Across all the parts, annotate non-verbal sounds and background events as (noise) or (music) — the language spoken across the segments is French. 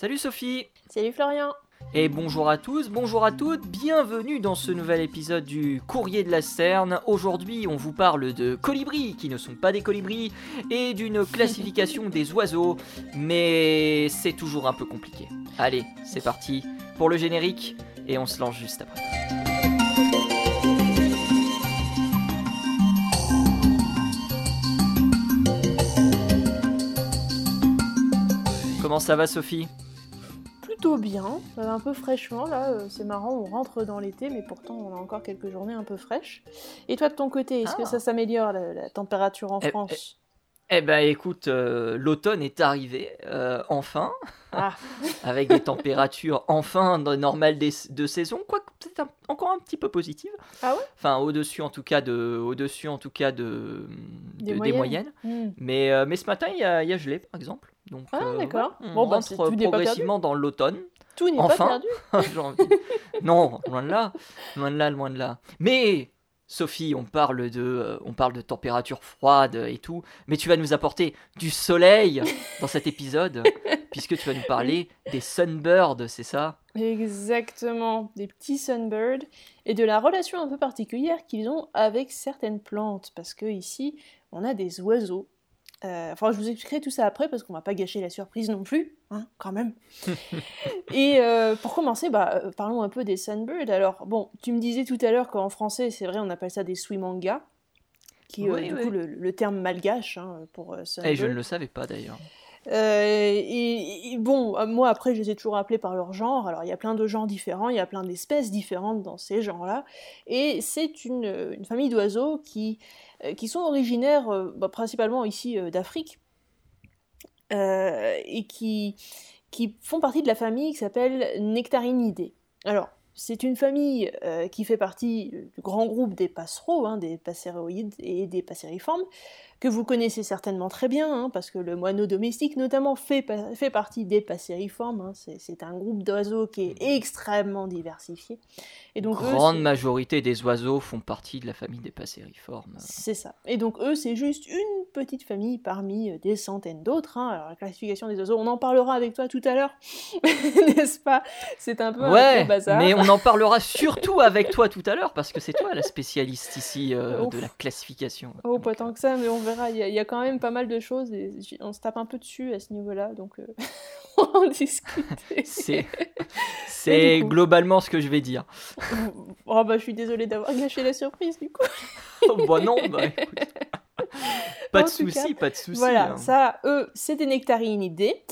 Salut Sophie Salut Florian Et bonjour à tous, bonjour à toutes, bienvenue dans ce nouvel épisode du Courrier de la Cerne. Aujourd'hui on vous parle de colibris qui ne sont pas des colibris et d'une (laughs) classification des oiseaux, mais c'est toujours un peu compliqué. Allez, c'est parti pour le générique et on se lance juste après. Comment ça va Sophie? Plutôt bien, un peu fraîchement là, euh, c'est marrant, on rentre dans l'été mais pourtant on a encore quelques journées un peu fraîches. Et toi de ton côté, est-ce que Ah. ça s'améliore la, la température en Eh, France? Eh ben écoute, euh, l'automne est arrivé, euh, enfin, Ah, (laughs) avec des températures enfin dans- normales des- de saison, quoique peut-être encore un petit peu positives. Ah ouais? Enfin au-dessus en tout cas de, au-dessus en tout cas de, Des de- moyennes. hmm. Mais, euh, mais ce matin il y y a gelé par exemple. Donc, Ah, euh, d'accord. ouais, on Bon, bah, pas progressivement dans l'automne. tout n'est Enfin. pas perdu. (laughs) Envie. non, loin de là, loin de là, loin de là. Mais Sophie, on parle de, euh, on parle de température froide et tout, mais tu vas nous apporter du soleil dans cet épisode, (laughs) puisque tu vas nous parler des sunbirds, c'est ça? Exactement, des petits sunbirds et de la relation un peu particulière qu'ils ont avec certaines plantes parce que ici on a des oiseaux. Euh, enfin, je vous expliquerai tout ça après parce qu'on va pas gâcher la surprise non plus, hein, quand même. (laughs) et euh, pour commencer, bah, euh, parlons un peu des sunbirds. Alors, bon, tu me disais tout à l'heure qu'en français, c'est vrai, on appelle ça des swimanga, qui euh, Oui, du coup le, le terme malgache hein, pour Et sunbird. je ne le savais pas d'ailleurs. Et, et bon, euh, moi après, je les ai toujours appelés par leur genre. Alors, il y a plein de genres différents, il y a plein d'espèces différentes dans ces genres-là. Et c'est une, euh, famille d'oiseaux qui, euh, sont originaires bah, principalement ici d'Afrique et qui, font partie de la famille qui s'appelle Nectarinidae. Alors, c'est une famille qui fait partie du grand groupe des passereaux, hein, des passéroïdes et des passériformes, que vous connaissez certainement très bien, hein, parce que le moineau domestique notamment fait, fait partie des passériformes. hein. c'est, un groupe d'oiseaux qui est extrêmement diversifié. Et donc, Grande majorité des oiseaux font partie de la famille des passériformes. c'est ça. Et donc eux, c'est juste une petite famille parmi euh, des centaines d'autres. hein. Alors la classification des oiseaux, on en parlera avec toi tout à l'heure, (laughs) n'est-ce pas? C'est un peu un Ouais, gros bazar. mais on en parlera surtout avec toi tout à l'heure, parce que c'est toi la spécialiste ici euh, de la classification. Oh, pas tant que ça, mais on verra. Il y, a- il y a quand même pas mal de choses et on se tape un peu dessus à ce niveau-là, donc euh, (laughs) on discuter. C'est, (laughs) globalement ce que je vais dire. Oh bah je suis désolée d'avoir gâché la surprise du coup. Oh, bah non, bah écoute. (laughs) Pas de cas, soucis, pas de soucis. Voilà, hein. ça, eux, c'est des nectarinidés.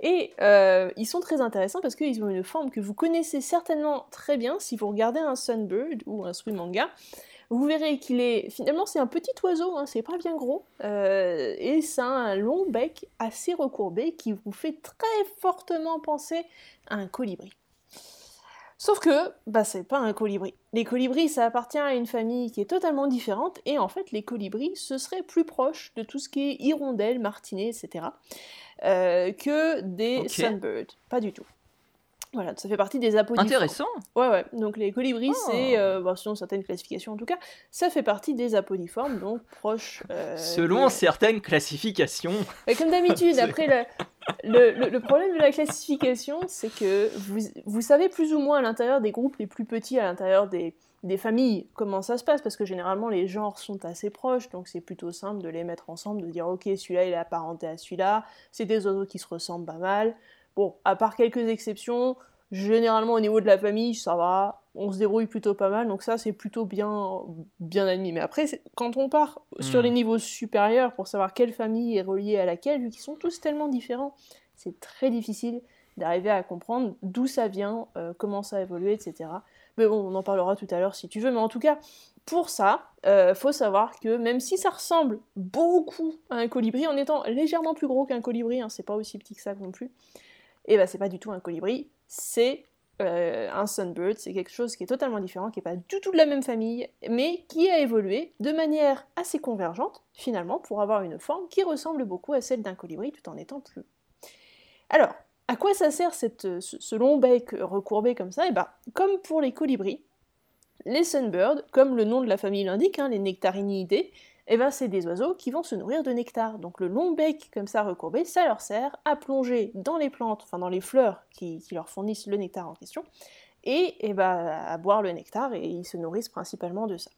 Et euh, ils sont très intéressants parce qu'ils ont une forme que vous connaissez certainement très bien si vous regardez un sunbird ou un swimanga. Vous verrez qu'il est finalement c'est un petit oiseau, hein, c'est pas bien gros, euh, et ça a un long bec assez recourbé qui vous fait très fortement penser à un colibri. Sauf que, bah, c'est pas un colibri. Les colibris, ça appartient à une famille qui est totalement différente, et en fait, les colibris, ce serait plus proche de tout ce qui est hirondelles, martinets, etc., euh, que des Ok. sunbirds. Pas du tout. Voilà, ça fait partie des apodiformes. Intéressant. Ouais, ouais. Donc les colibris, Oh. c'est, euh, bon, selon certaines classifications en tout cas, ça fait partie des apodiformes, donc proches. euh, Selon certaines classifications. mais comme d'habitude, (laughs) après, le, le, le- le problème de la classification, c'est que vous, vous savez plus ou moins à l'intérieur des groupes les plus petits, à l'intérieur des, des familles, comment ça se passe, parce que généralement les genres sont assez proches, donc c'est plutôt simple de les mettre ensemble, de dire ok, celui-là il est apparenté à celui-là, c'est des oiseaux qui se ressemblent pas mal. Bon, à part quelques exceptions, généralement au niveau de la famille, ça va, on se débrouille plutôt pas mal, donc ça c'est plutôt bien, bien admis. Mais après, quand on part sur Hmm. les niveaux supérieurs pour savoir quelle famille est reliée à laquelle, vu qu'ils sont tous tellement différents, c'est très difficile d'arriver à comprendre d'où ça vient, euh, comment ça a évolué, etc. Mais bon, on en parlera tout à l'heure si tu veux, mais en tout cas, pour ça, euh, faut savoir que même si ça ressemble beaucoup à un colibri, en étant légèrement plus gros qu'un colibri, hein, c'est pas aussi petit que ça non plus, et ben c'est pas du tout un colibri, c'est euh, un sunbird, c'est quelque chose qui est totalement différent, qui n'est pas du tout de la même famille, mais qui a évolué de manière assez convergente, finalement, pour avoir une forme qui ressemble beaucoup à celle d'un colibri tout en étant plus. Alors, à quoi ça sert ce, long bec recourbé comme ça? Et ben, comme pour les colibris, les sunbirds, comme le nom de la famille l'indique, hein, les nectarinidae, eh ben, c'est des oiseaux qui vont se nourrir de nectar. Donc le long bec comme ça recourbé, ça leur sert à plonger dans les plantes, enfin dans les fleurs qui, leur fournissent le nectar en question, et, eh ben, à boire le nectar, et ils se nourrissent principalement de ça.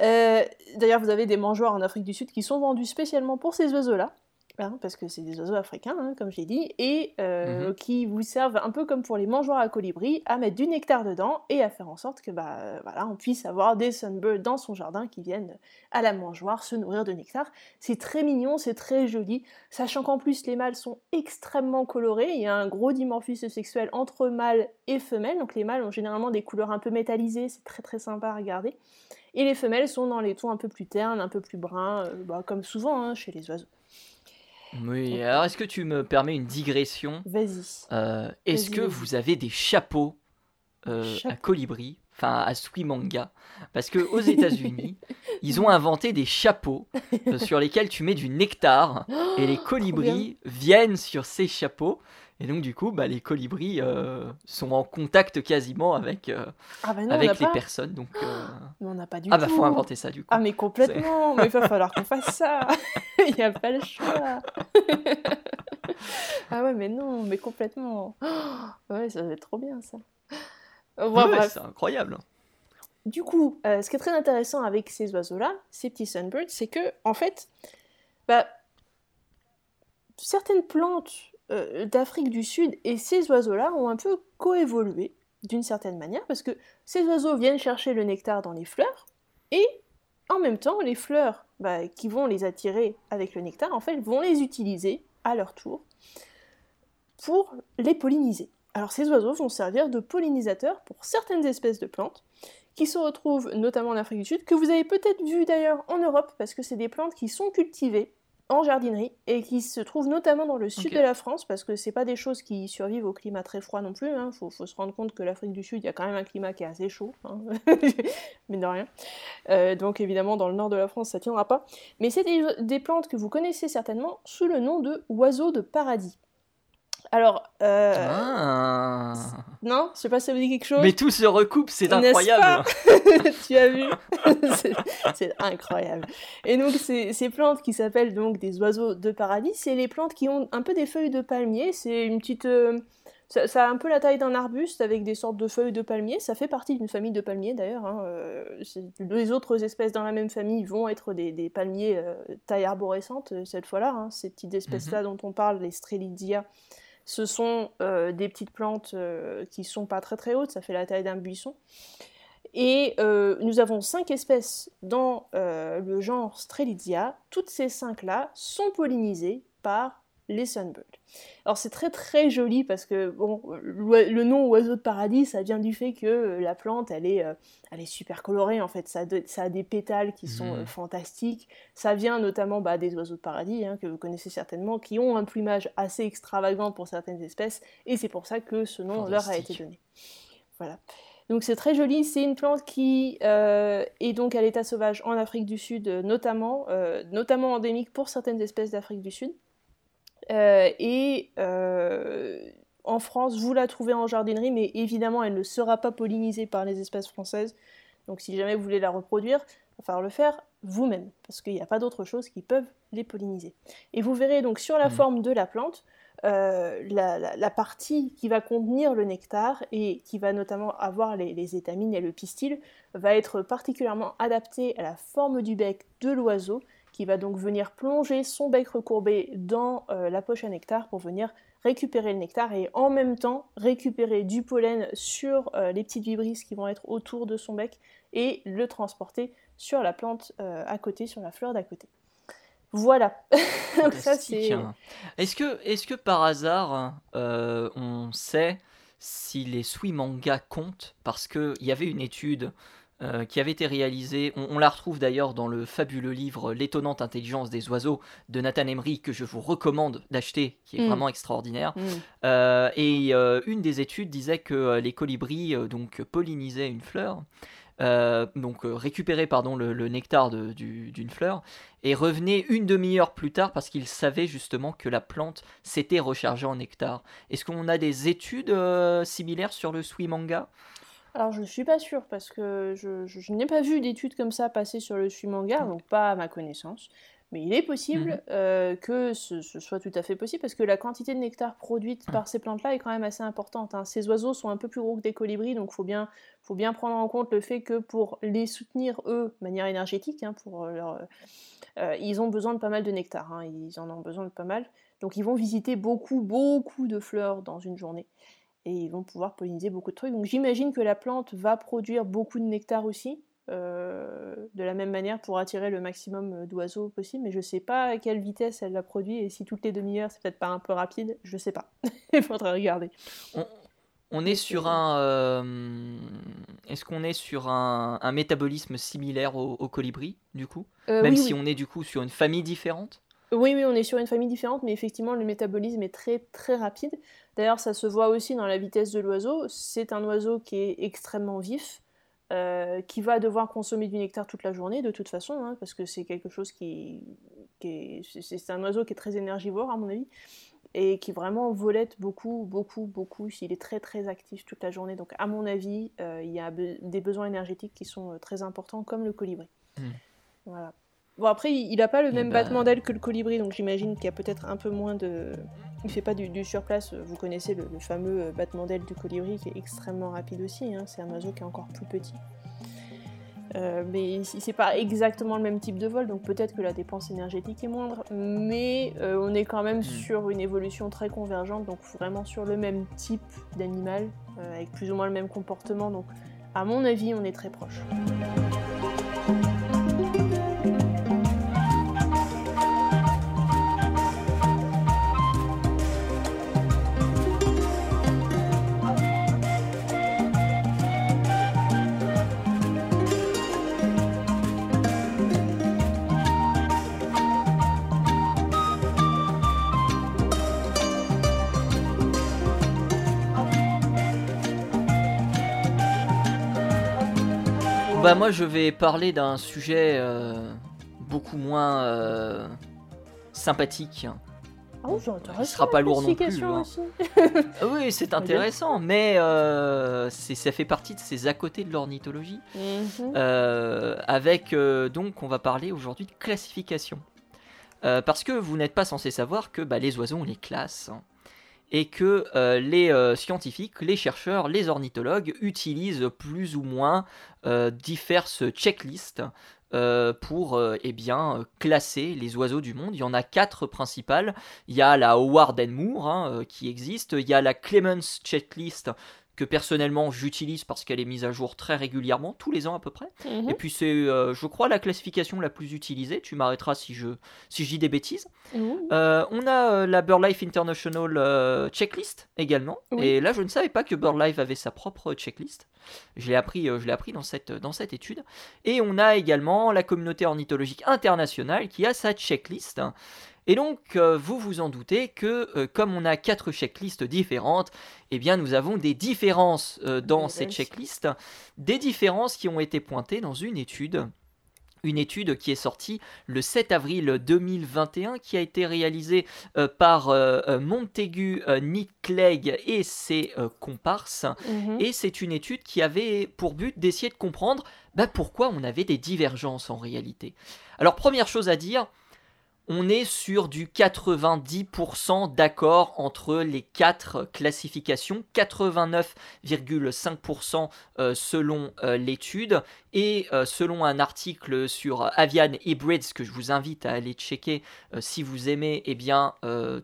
Euh, d'ailleurs, vous avez des mangeoires en Afrique du Sud qui sont vendus spécialement pour ces oiseaux-là. Hein, parce que c'est des oiseaux africains, hein, comme je l'ai dit, et euh, mhm. qui vous servent un peu comme pour les mangeoires à colibri, à mettre du nectar dedans et à faire en sorte que bah, voilà, on puisse avoir des sunbirds dans son jardin qui viennent à la mangeoire se nourrir de nectar. C'est très mignon, c'est très joli, sachant qu'en plus les mâles sont extrêmement colorés, il y a un gros dimorphisme sexuel entre mâles et femelles, donc les mâles ont généralement des couleurs un peu métallisées, c'est très très sympa à regarder. Et les femelles sont dans les tons un peu plus ternes, un peu plus bruns, euh, bah, comme souvent hein, chez les oiseaux. Oui, alors est-ce que tu me permets une digression Vas-y. Euh, est-ce que vous avez des chapeaux euh, à colibri, enfin à Swimanga Parce que aux (laughs) États-Unis, ils ont inventé des chapeaux sur lesquels tu mets du nectar (gasps) et les colibris viennent sur ces chapeaux et donc, du coup, bah, les colibris euh, sont en contact quasiment avec, euh, ah bah avec les personnes. Donc, euh... (gasps) on n'a pas du ah, bah, faut inventer ça, du coup. Ah, mais complètement. Mais il va (laughs) falloir qu'on fasse ça. (laughs) Il n'y a pas le choix. (laughs) Ah ouais, mais non, mais complètement. (gasps) Ouais, ça va être trop bien, ça. ouais, c'est incroyable Du coup, euh, ce qui est très intéressant avec ces oiseaux-là, ces petits sunbirds, c'est que, en fait, bah, certaines plantes d'Afrique du Sud et ces oiseaux-là ont un peu coévolué d'une certaine manière parce que ces oiseaux viennent chercher le nectar dans les fleurs et en même temps les fleurs bah, qui vont les attirer avec le nectar en fait vont les utiliser à leur tour pour les polliniser. Alors ces oiseaux vont servir de pollinisateurs pour certaines espèces de plantes qui se retrouvent notamment en Afrique du Sud, que vous avez peut-être vu d'ailleurs en Europe, parce que c'est des plantes qui sont cultivées en jardinerie et qui se trouve notamment dans le sud de la France parce que c'est pas des choses qui survivent au climat très froid non plus. Il hein. faut, se rendre compte que l'Afrique du Sud, il y a quand même un climat qui est assez chaud, hein. (laughs) mais de rien. Euh, donc évidemment, dans le nord de la France, ça tiendra pas. Mais c'est des plantes que vous connaissez certainement sous le nom de oiseaux de paradis. Alors, euh... ah. non, je sais pas si ça vous dit quelque chose. Mais tout se recoupe, c'est incroyable. (laughs) tu as vu (laughs) C'est incroyable. Et donc ces, plantes qui s'appellent donc des oiseaux de paradis, c'est les plantes qui ont un peu des feuilles de palmier. C'est une petite, euh, ça, a un peu la taille d'un arbuste avec des sortes de feuilles de palmier. Ça fait partie d'une famille de palmiers d'ailleurs. Hein. Euh, les autres espèces dans la même famille vont être des, palmiers euh, taille arborescente cette fois-là. Hein. Ces petites espèces-là mhm. dont on parle, les Strelidia ce sont euh, des petites plantes euh, qui sont pas très très hautes, ça fait la taille d'un buisson. Et euh, nous avons cinq espèces dans le genre Strelitzia. Toutes ces cinq-là sont pollinisées par les sunbirds. Alors c'est très très joli parce que bon, le nom oiseau de paradis, ça vient du fait que euh, la plante, elle est, euh, elle est super colorée en fait. Ça, a des pétales qui sont euh, mmh. fantastiques. Ça vient notamment bah, des oiseaux de paradis hein, que vous connaissez certainement, qui ont un plumage assez extravagant pour certaines espèces, et c'est pour ça que ce nom leur a été donné. Voilà. Donc c'est très joli, c'est une plante qui est donc à l'état sauvage en Afrique du Sud notamment, notamment endémique pour certaines espèces d'Afrique du Sud. Euh, et euh, en France, vous la trouvez en jardinerie, mais évidemment, elle ne sera pas pollinisée par les espèces françaises. Donc si jamais vous voulez la reproduire, il va falloir le faire vous-même, parce qu'il n'y a pas d'autre chose qui peuvent les polliniser. Et vous verrez donc sur la mmh. forme de la plante, euh, la, partie qui va contenir le nectar et qui va notamment avoir les, les, étamines et le pistil va être particulièrement adaptée à la forme du bec de l'oiseau qui va donc venir plonger son bec recourbé dans euh, la poche à nectar pour venir récupérer le nectar et en même temps récupérer du pollen sur euh, les petites vibrisses qui vont être autour de son bec et le transporter sur la plante euh, à côté, sur la fleur d'à côté. Voilà. (laughs) Hein. Est-ce que, est que par hasard on sait si les Swimanga comptent? Parce qu'il y avait une étude euh, qui avait été réalisé, on, la retrouve d'ailleurs dans le fabuleux livre L'étonnante intelligence des oiseaux de Nathan Emery que je vous recommande d'acheter, qui est mm. vraiment extraordinaire. Mm. Euh, et euh, une des études disait que les colibris donc pollinisaient une fleur. donc récupéraient pardon le, nectar d'une fleur et revenaient une demi-heure plus tard parce qu'ils savaient justement que la plante s'était rechargée en nectar. Est-ce qu'on a des études similaires sur le swimanga Alors je ne suis pas sûre parce que je, n'ai pas vu d'études comme ça passer sur le suimanga, donc pas à ma connaissance. Mais il est possible mhm. euh, que ce, soit tout à fait possible parce que la quantité de nectar produite par ces plantes-là est quand même assez importante. Hein. Ces oiseaux sont un peu plus gros que des colibris, donc il faut bien, faut bien prendre en compte le fait que pour les soutenir, eux, de manière énergétique, hein, pour leur, euh, ils ont besoin de pas mal de nectar, hein. ils en ont besoin de pas mal. Donc ils vont visiter beaucoup, beaucoup de fleurs dans une journée et ils vont pouvoir polliniser beaucoup de trucs. Donc j'imagine que la plante va produire beaucoup de nectar aussi, euh, de la même manière pour attirer le maximum euh, d'oiseaux possible, mais je sais pas à quelle vitesse elle la produit et si toutes les demi-heures c'est peut-être pas un peu rapide, je sais pas. (laughs) Il faudrait regarder. On, est sur un. Euh, est-ce qu'on est sur un, métabolisme similaire au, colibri, du coup? Même si on est du coup sur une famille différente? Oui, oui, on est sur une famille différente, mais effectivement, le métabolisme est très très rapide. D'ailleurs, ça se voit aussi dans la vitesse de l'oiseau. C'est un oiseau qui est extrêmement vif, euh, qui va devoir consommer du nectar toute la journée de toute façon, hein, parce que c'est quelque chose qui, est, c'est un oiseau qui est très énergivore à mon avis, et qui vraiment volette beaucoup, beaucoup, beaucoup. Il est très très actif toute la journée, donc à mon avis, euh, il y a des besoins énergétiques qui sont euh, très importants, comme le colibri. Mmh. Voilà. Bon après, il n'a pas le même ben battement d'aile que le colibri, donc j'imagine qu'il y a peut-être un peu moins de... Il fait pas du, surplace, vous connaissez le, fameux battement d'aile du colibri qui est extrêmement rapide aussi, hein. c'est un oiseau qui est encore plus petit. Euh, mais c'est pas exactement le même type de vol, donc peut-être que la dépense énergétique est moindre, mais euh, on est quand même hmm. sur une évolution très convergente, donc vraiment sur le même type d'animal, euh, avec plus ou moins le même comportement, donc à mon avis on est très proche. Bah moi je vais parler d'un sujet euh, beaucoup moins euh, sympathique. Ah oui, Il sera pas lourd non plus. Hein. (laughs) Ah oui, c'est intéressant, mais euh, ça fait partie de ces à côté de l'ornithologie. Mhm. avec donc, on va parler aujourd'hui de classification. parce que vous n'êtes pas censé savoir que bah, les oiseaux, on les classe. Hein et que euh, les euh, scientifiques, les chercheurs, les ornithologues utilisent plus ou moins euh, diverses checklists pour eh classer les oiseaux du monde. Il y en a quatre principales. Il y a la Howard Moore hein, qui existe, il y a la Clemens Checklist que personnellement j'utilise parce qu'elle est mise à jour très régulièrement, tous les ans à peu près. Mhm. Et puis c'est, euh, je crois, la classification la plus utilisée. Tu m'arrêteras si je, si je dis des bêtises. Euh, on a euh, la BirdLife International Checklist également. Et là, je ne savais pas que BirdLife avait sa propre checklist. Je l'ai appris, je l'ai appris dans, cette, dans cette étude. Et on a également la communauté ornithologique internationale qui a sa checklist. Et donc, euh, vous vous en doutez que euh, comme on a quatre checklists différentes, eh bien nous avons des différences euh, dans ces checklists, des différences qui ont été pointées dans une étude une étude qui est sortie le 7 avril 2021, qui a été réalisée par Montaigu, Nick Clegg et ses comparses. Mhm. Et c'est une étude qui avait pour but d'essayer de comprendre bah, pourquoi on avait des divergences en réalité. Alors première chose à dire, on est sur du 90% d'accord entre les quatre classifications, 89,5% euh, selon euh, l'étude, et euh, selon un article sur Avian Hybrids que je vous invite à aller checker si vous aimez eh bien,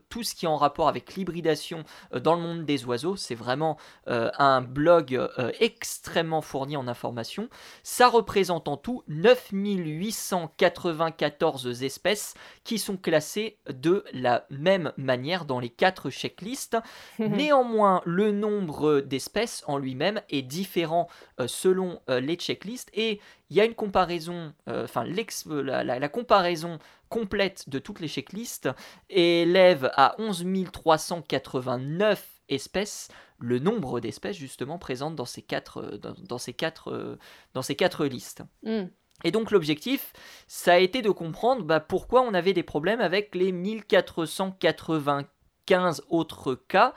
tout ce qui est en rapport avec l'hybridation dans le monde des oiseaux, c'est vraiment un blog extrêmement fourni en informations. Ça représente en tout 9894 espèces qui sont classés de la même manière dans les quatre checklists. Néanmoins, le nombre d'espèces en lui-même est différent euh, selon euh, les checklists et il y a une comparaison, euh, enfin la, la, comparaison complète de toutes les checklists élève à 11 389 espèces le nombre d'espèces justement présentes dans ces quatre, dans, ces quatre, dans ces quatre listes. Et donc l'objectif, ça a été de comprendre bah, pourquoi on avait des problèmes avec les 1484 15 autres cas.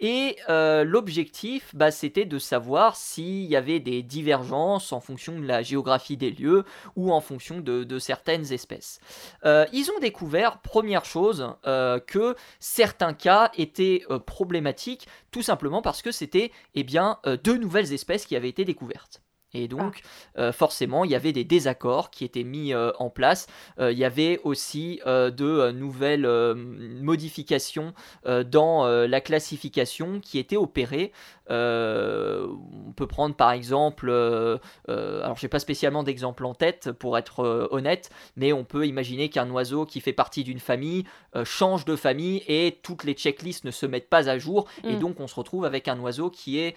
Et euh, l'objectif, bah, c'était de savoir s'il y avait des divergences en fonction de la géographie des lieux ou en fonction de, certaines espèces. Euh, ils ont découvert, première chose, euh, que certains cas étaient problématiques, tout simplement parce que c'était eh bien, deux nouvelles espèces qui avaient été découvertes. Et donc, ah. euh, forcément, il y avait des désaccords qui étaient mis euh, en place. Euh, il y avait aussi de nouvelles modifications dans la classification qui étaient opérées. on peut prendre par exemple, alors je n'ai pas spécialement d'exemple en tête pour être honnête, mais on peut imaginer qu'un oiseau qui fait partie d'une famille change de famille et toutes les checklists ne se mettent pas à jour. Et mm. donc, on se retrouve avec un oiseau qui est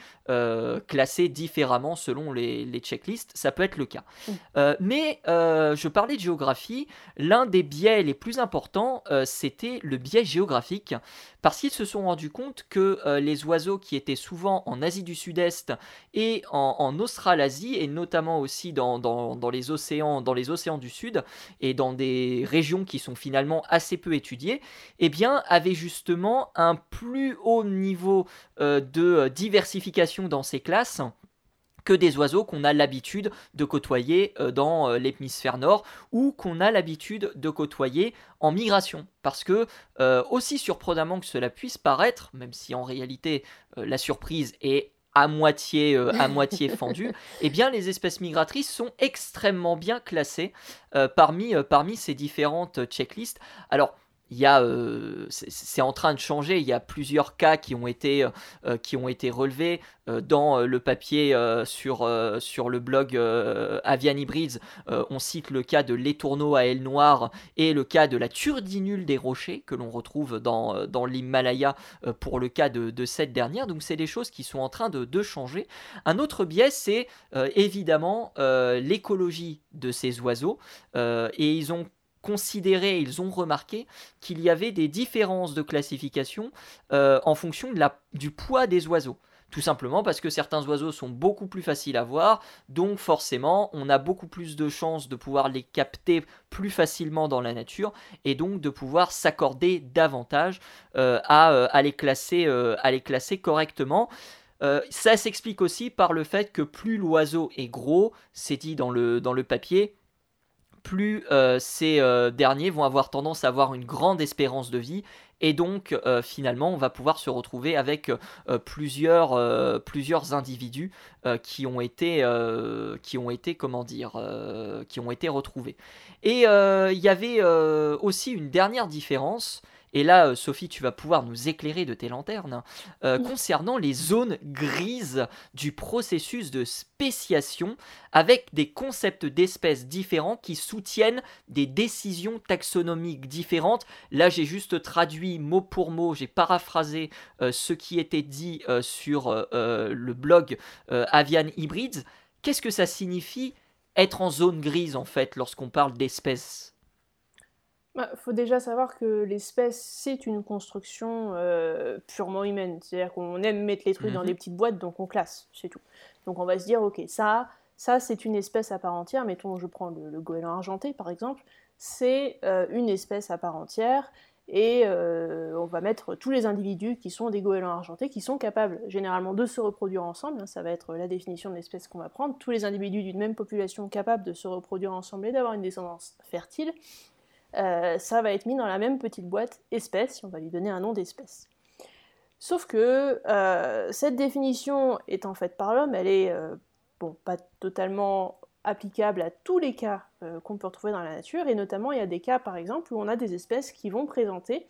classé différemment selon les les, checklists, ça peut être le cas. Mm. Euh, mais euh, je parlais de géographie, l'un des biais les plus importants, euh, c'était le biais géographique, parce qu'ils se sont rendus compte que les oiseaux qui étaient souvent en Asie du Sud-Est et en, Australasie, et notamment aussi dans, dans, les océans, dans les océans du Sud, et dans des régions qui sont finalement assez peu étudiées, eh bien, avaient justement un plus haut niveau de diversification dans ces classes que des oiseaux qu'on a l'habitude de côtoyer euh, dans euh, l'hémisphère nord ou qu'on a l'habitude de côtoyer en migration. Parce que, euh, aussi surprenamment que cela puisse paraître, même si en réalité la surprise est à moitié, à moitié (laughs) fendue, eh bien les espèces migratrices sont extrêmement bien classées parmi, parmi ces différentes checklists. Alors, il y a, euh, c'est en train de changer. Il y a plusieurs cas qui ont été, euh, qui ont été relevés euh, dans le papier sur, sur le blog Avian Hybrids. on cite le cas de l'étourneau à aile noire et le cas de la turdinule des rochers que l'on retrouve dans, dans l'Himalaya pour le cas de, de, cette dernière. Donc c'est des choses qui sont en train de, de changer. Un autre biais, c'est évidemment l'écologie de ces oiseaux et ils ont considéré, ils ont remarqué qu'il y avait des différences de classification euh, en fonction du poids des oiseaux. Tout simplement parce que certains oiseaux sont beaucoup plus faciles à voir, donc forcément on a beaucoup plus de chances de pouvoir les capter plus facilement dans la nature et donc de pouvoir s'accorder davantage euh, à, euh, à, les classer, correctement. ça s'explique aussi par le fait que plus l'oiseau est gros, c'est dit dans le papier, plus euh, ces euh, derniers vont avoir tendance à avoir une grande espérance de vie et donc euh, finalement on va pouvoir se retrouver avec plusieurs, plusieurs individus qui ont été qui ont été comment dire qui ont été retrouvés. Et il y avait aussi une dernière différence et là, euh, Sophie, tu vas pouvoir nous éclairer de tes lanternes euh, (laughs) concernant les zones grises du processus de spéciation avec des concepts d'espèces différents qui soutiennent des décisions taxonomiques différentes. Là, j'ai juste traduit mot pour mot, j'ai paraphrasé euh, ce qui était dit sur le blog Avian Hybrids. Qu'est-ce que ça signifie être en zone grise en fait lorsqu'on parle d'espèces? Il bah, faut déjà savoir que l'espèce, c'est une construction euh, purement humaine. C'est-à-dire qu'on aime mettre les trucs dans mhm. des petites boîtes, donc on classe, c'est tout. Donc on va se dire, ok, ça, ça c'est une espèce à part entière. Mettons, je prends le, goéland argenté, par exemple. C'est euh, une espèce à part entière. Et euh, on va mettre tous les individus qui sont des goélands argentés, qui sont capables généralement de se reproduire ensemble. Hein, ça va être la définition de l'espèce qu'on va prendre. Tous les individus d'une même population capables de se reproduire ensemble et d'avoir une descendance fertile. Euh, ça va être mis dans la même petite boîte espèce, on va lui donner un nom d'espèce. Sauf que euh, cette définition étant faite par l'homme, elle est euh, bon, pas totalement applicable à tous les cas qu'on peut retrouver dans la nature, et notamment il y a des cas par exemple où on a des espèces qui vont présenter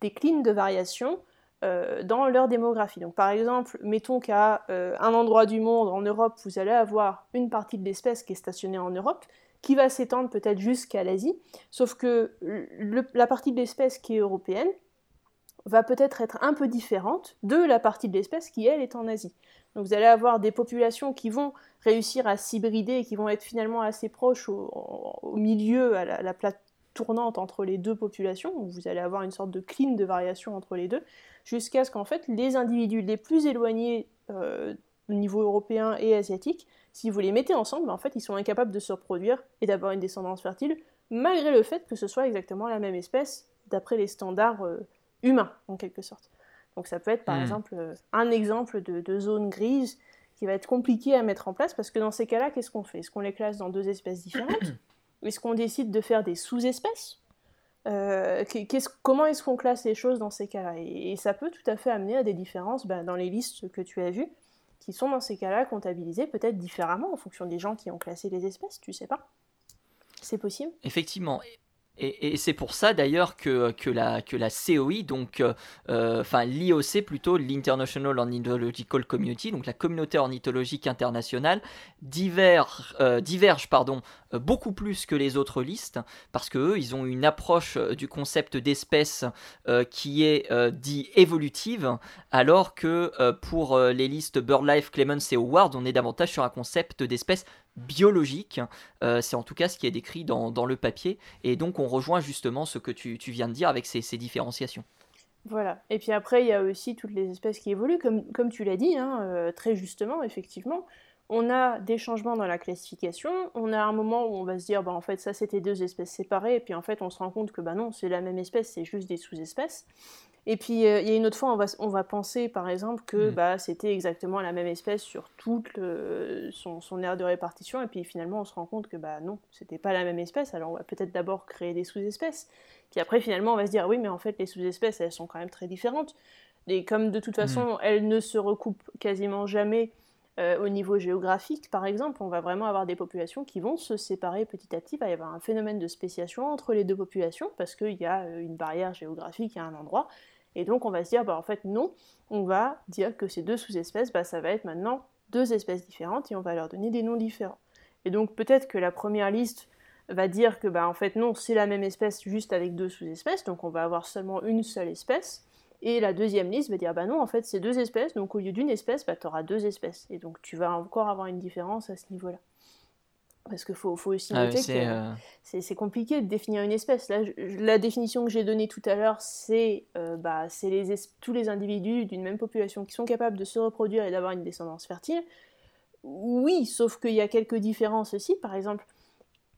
des clines de variation dans leur démographie. Donc par exemple, mettons qu'à un endroit du monde, en Europe, vous allez avoir une partie de l'espèce qui est stationnée en Europe, qui va s'étendre peut-être jusqu'à l'Asie, sauf que la partie de l'espèce qui est européenne va peut-être être un peu différente de la partie de l'espèce qui, elle, est en Asie. Donc vous allez avoir des populations qui vont réussir à s'hybrider et qui vont être finalement assez proches au, milieu, à la, plate tournante entre les deux populations, où vous allez avoir une sorte de clim de variation entre les deux, jusqu'à ce qu'en fait les individus les plus éloignés euh, au niveau européen et asiatique si vous les mettez ensemble, en fait, ils sont incapables de se reproduire et d'avoir une descendance fertile, malgré le fait que ce soit exactement la même espèce, d'après les standards euh, humain, en quelque sorte. Donc ça peut être par Hmm. exemple euh, un exemple de, de zone grise qui va être compliqué à mettre en place parce que dans ces cas-là, qu'est-ce qu'on fait? Est-ce qu'on les classe dans deux espèces différentes? (coughs) Est-ce qu'on décide de faire des sous-espèces? Euh, Comment est-ce qu'on classe les choses dans ces cas-là? Et, et ça peut tout à fait amener à des différences ben, dans les listes que tu as vues qui sont dans ces cas-là comptabilisées peut-être différemment en fonction des gens qui ont classé les espèces, tu sais pas C'est possible? Effectivement. Et, c'est pour ça d'ailleurs que, la, COI, donc, euh, euh, enfin l'IOC plutôt, l'International Ornithological Community, donc la communauté ornithologique internationale, diverge, euh, diverge beaucoup plus que les autres listes, parce que eux, ils ont une approche du concept d'espèce qui est dit évolutive, alors que pour les listes BirdLife, Clemens et Howard, on est davantage sur un concept d'espèce biologique. Euh, c'est en tout cas ce qui est décrit dans, le papier. Et donc on rejoint justement ce que tu, viens de dire avec ces, différenciations. Voilà. Et puis après, il y a aussi toutes les espèces qui évoluent, comme, comme tu l'as dit, hein, euh, très justement, effectivement. On a des changements dans la classification. On a un moment où on va se dire, bah, en fait, ça c'était deux espèces séparées, et puis en fait, on se rend compte que bah non, c'est la même espèce, c'est juste des sous-espèces. Et puis euh, il y a une autre fois, on va, on va penser par exemple que Mm. bah, c'était exactement la même espèce sur toute le- son, son aire de répartition, et puis finalement, on se rend compte que bah non, c'était pas la même espèce. Alors on va peut-être d'abord créer des sous-espèces. Puis après, finalement, on va se dire, oui, mais en fait, les sous-espèces, elles sont quand même très différentes. Et comme de toute façon, elles ne se recoupent quasiment jamais euh, au niveau géographique, par exemple, on va vraiment avoir des populations qui vont se séparer petit à petit. Il va y avoir un phénomène de spéciation entre les deux populations parce qu'il y a euh, une barrière géographique à un endroit. Et donc, on va se dire, bah, en fait, non, on va dire que ces deux sous-espèces, bah, ça va être maintenant deux espèces différentes et on va leur donner des noms différents. Et donc, peut-être que la première liste va dire que, bah, en fait, non, c'est la même espèce juste avec deux sous-espèces, donc on va avoir seulement une seule espèce. Et la deuxième liste va dire, bah non, en fait, c'est deux espèces, donc au lieu d'une espèce, bah, tu auras deux espèces. Et donc, tu vas encore avoir une différence à ce niveau-là. Parce qu'il faut, faut aussi Ah noter que c'est, euh, c'est c'est compliqué de définir une espèce. Là, je- la définition que j'ai donnée tout à l'heure, c'est euh, bah, c'est les es- tous les individus d'une même population qui sont capables de se reproduire et d'avoir une descendance fertile. Oui, sauf qu'il y a quelques différences aussi. Par exemple,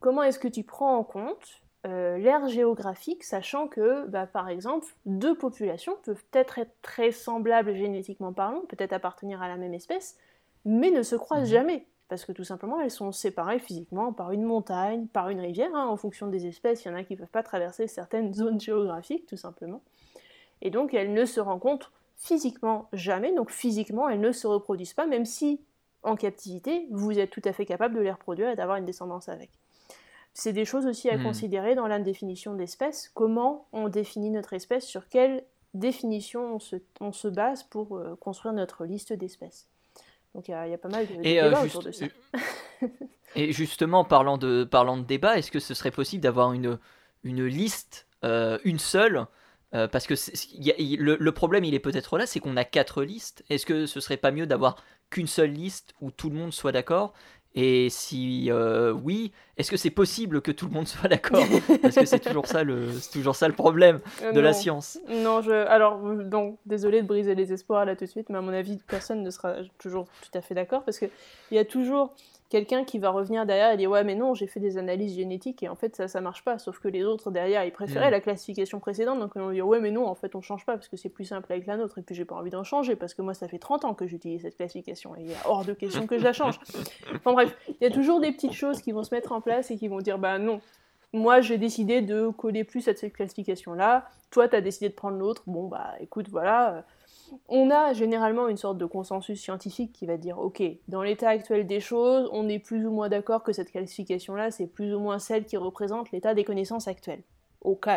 comment est-ce que tu prends en compte euh, l'ère géographique, sachant que, bah, par exemple, deux populations peuvent peut-être être très semblables génétiquement parlant, peut-être appartenir à la même espèce, mais ne se croisent Mhm. jamais. Parce que tout simplement, elles sont séparées physiquement par une montagne, par une rivière. hein, en fonction des espèces, il y en a qui ne peuvent pas traverser certaines (laughs) zones géographiques, tout simplement. Et donc, elles ne se rencontrent physiquement jamais. Donc, physiquement, elles ne se reproduisent pas, même si, en captivité, vous êtes tout à fait capable de les reproduire et d'avoir une descendance avec. C'est des choses aussi à Hmm. considérer dans la définition d'espèce. Comment on définit notre espèce, sur quelle définition on se, on se base pour euh, construire notre liste d'espèces? Donc il y, a- il y a pas mal de, de Et, euh, débats juste- autour de ça. (laughs) et justement, parlant de, parlant de débat, est-ce que ce serait possible d'avoir une, une liste, euh, une seule euh, Parce que y a- le, le problème, il est peut-être là, c'est qu'on a quatre listes. Est-ce que ce serait pas mieux d'avoir qu'une seule liste où tout le monde soit d'accord? Et si euh, oui, est-ce que c'est possible que tout le monde (laughs) soit d'accord? Parce que c'est toujours ça le, toujours ça le problème Euh, de la science. Non, je... alors, donc, désolé de briser les espoirs là tout de suite, mais à mon avis, personne ne sera toujours tout à fait d'accord parce qu'il y a toujours quelqu'un qui va revenir derrière et dire Ouais, mais non, j'ai fait des analyses génétiques et en fait, ça, ça marche pas. Sauf que les autres derrière, ils préféraient Mm. la classification précédente, donc ils vont dire Ouais, mais non, en fait, on change pas parce que c'est plus simple avec la nôtre et puis j'ai pas envie d'en changer parce que moi, ça fait 30 ans que j'utilise cette classification et il est hors de question que je la change. (laughs) Enfin bref, il y a toujours des petites choses qui vont se mettre en et qui vont dire Bah non, moi j'ai décidé de coller plus à cette classification-là, toi tu as décidé de prendre l'autre, bon bah écoute, voilà. On a généralement une sorte de consensus scientifique qui va dire ok, dans l'état actuel des choses, on est plus ou moins d'accord que cette classification-là, c'est plus ou moins celle qui représente l'état des connaissances actuelles. Ok.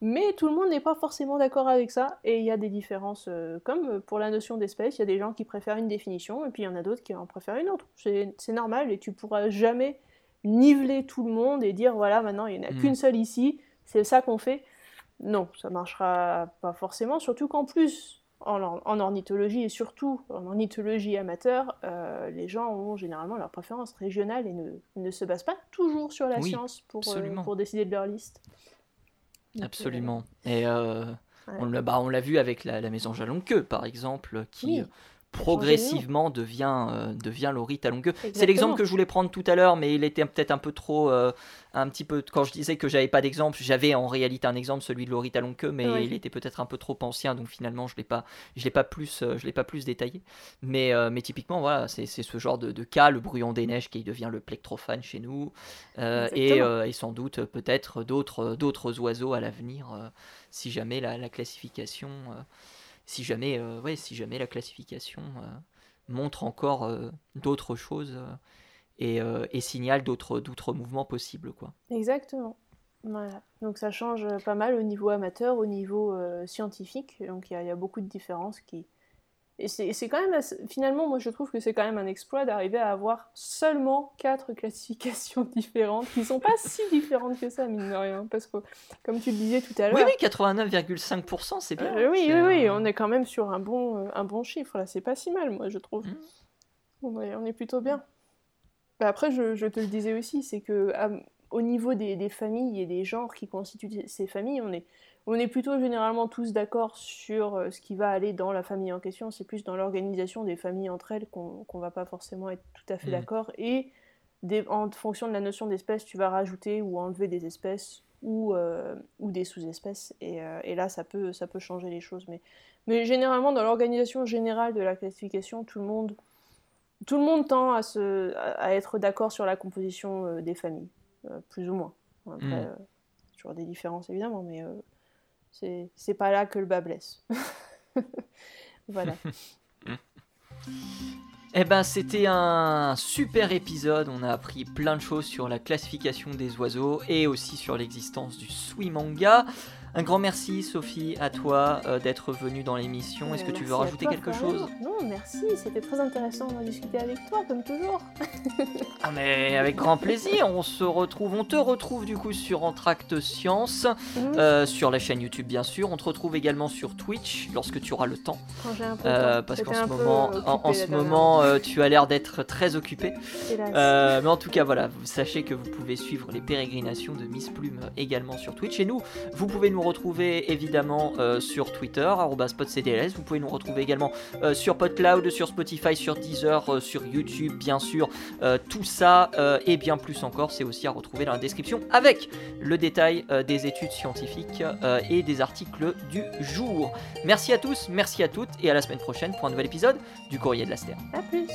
Mais tout le monde n'est pas forcément d'accord avec ça, et il y a des différences, euh, comme pour la notion d'espèce, il y a des gens qui préfèrent une définition, et puis il y en a d'autres qui en préfèrent une autre. C'est normal, et tu pourras jamais niveler tout le monde et dire voilà, maintenant il n'y en a Mm. qu'une seule ici, c'est ça qu'on fait. Non, ça marchera pas forcément, surtout qu'en plus, en, or- en ornithologie et surtout en ornithologie amateur, euh, les gens ont généralement leur préférence régionale et ne, ne se basent pas toujours sur la Oui, science pour, euh, pour décider de leur liste. Donc, euh, Absolument. Et euh, Ouais. on l'a bah, l'a vu avec la, la maison Jalonqueux, par exemple, qui Oui. Euh, progressivement devient, euh, devient Laurie longue C'est l'exemple que je voulais prendre tout à l'heure, mais il était peut-être un peu trop. Euh, un petit peu. Quand je disais que j'avais pas d'exemple, j'avais en réalité un exemple, celui de Laurie Talonqueux, mais il était peut-être un peu trop ancien, donc finalement je l'ai pas, je l'ai pas plus, euh, je l'ai pas plus détaillé. Mais, mais typiquement, voilà, c'est ce genre de, de, cas, le brouillon des neiges qui devient le plectrophane chez nous, et, et, sans doute peut-être d'autres d'autres oiseaux à l'avenir, si jamais la, la classification si jamais, euh, ouais, si jamais la classification euh, montre encore euh, d'autres choses et, signale d'autres, d'autres mouvements possibles. Quoi. Exactement. Voilà. Donc ça change pas mal au niveau amateur, au niveau scientifique. Donc il y, y, a beaucoup de différences qui, et c'est quand même, finalement, moi je trouve que c'est quand même un exploit d'arriver à avoir seulement quatre classifications (laughs) différentes, qui sont pas si différentes que ça, mine de rien, parce que, comme tu le disais tout à l'heure... Oui, oui, 89,5%, c'est bien. Euh, oui, oui, oui, on est quand même sur un bon, euh, un bon chiffre, là, c'est pas si mal, moi je trouve. Mmh. on est plutôt bien. Bah, après, je, je, te le disais aussi, c'est que au niveau des, des, familles et des genres qui constituent ces familles, on est on est plutôt généralement tous d'accord sur euh, ce qui va aller dans la famille en question. C'est plus dans l'organisation des familles entre elles qu'on ne va pas forcément être tout à fait mm. d'accord. Et en fonction de la notion d'espèce, tu vas rajouter ou enlever des espèces ou, euh, ou des sous-espèces. Euh, et, là, ça peut, ça peut changer les choses. Mais, mais généralement, dans l'organisation générale de la classification, tout le monde, tout le monde tend à, se, à être d'accord sur la composition des familles, plus ou moins. Après, mm. toujours des différences évidemment, mais c'est pas là que le bas blesse. (laughs) voilà. (laughs) Eh ben, c'était un super épisode. On a appris plein de choses sur la classification des oiseaux et aussi sur l'existence du Swimanga. Un grand merci, Sophie, à toi euh, d'être venue dans l'émission. Est-ce que tu veux rajouter quelque chose? Non, merci. C'était très intéressant de discuter avec toi, comme toujours. (laughs) ah, mais avec grand plaisir. On se retrouve, on te retrouve du coup sur Entracte Science, euh, sur la chaîne YouTube bien sûr. On te retrouve également sur Twitch lorsque tu auras le temps. Quand j'ai un peu euh, parce qu'en ce moment, en, ce moment, tu as l'air d'être très occupé. mais en tout cas, voilà, sachez que vous pouvez suivre les pérégrinations de Miss Plume également sur Twitch. Et nous, vous pouvez nous retrouver évidemment euh, sur Twitter, @podcdls. Vous pouvez nous retrouver également euh, sur PodCloud, sur Spotify, sur Deezer, euh, sur YouTube, bien sûr. tout ça et bien plus encore, c'est aussi à retrouver dans la description avec le détail des études scientifiques et des articles du jour. Merci à tous, merci à toutes et à la semaine prochaine pour un nouvel épisode du Courrier de la Sterne. A plus.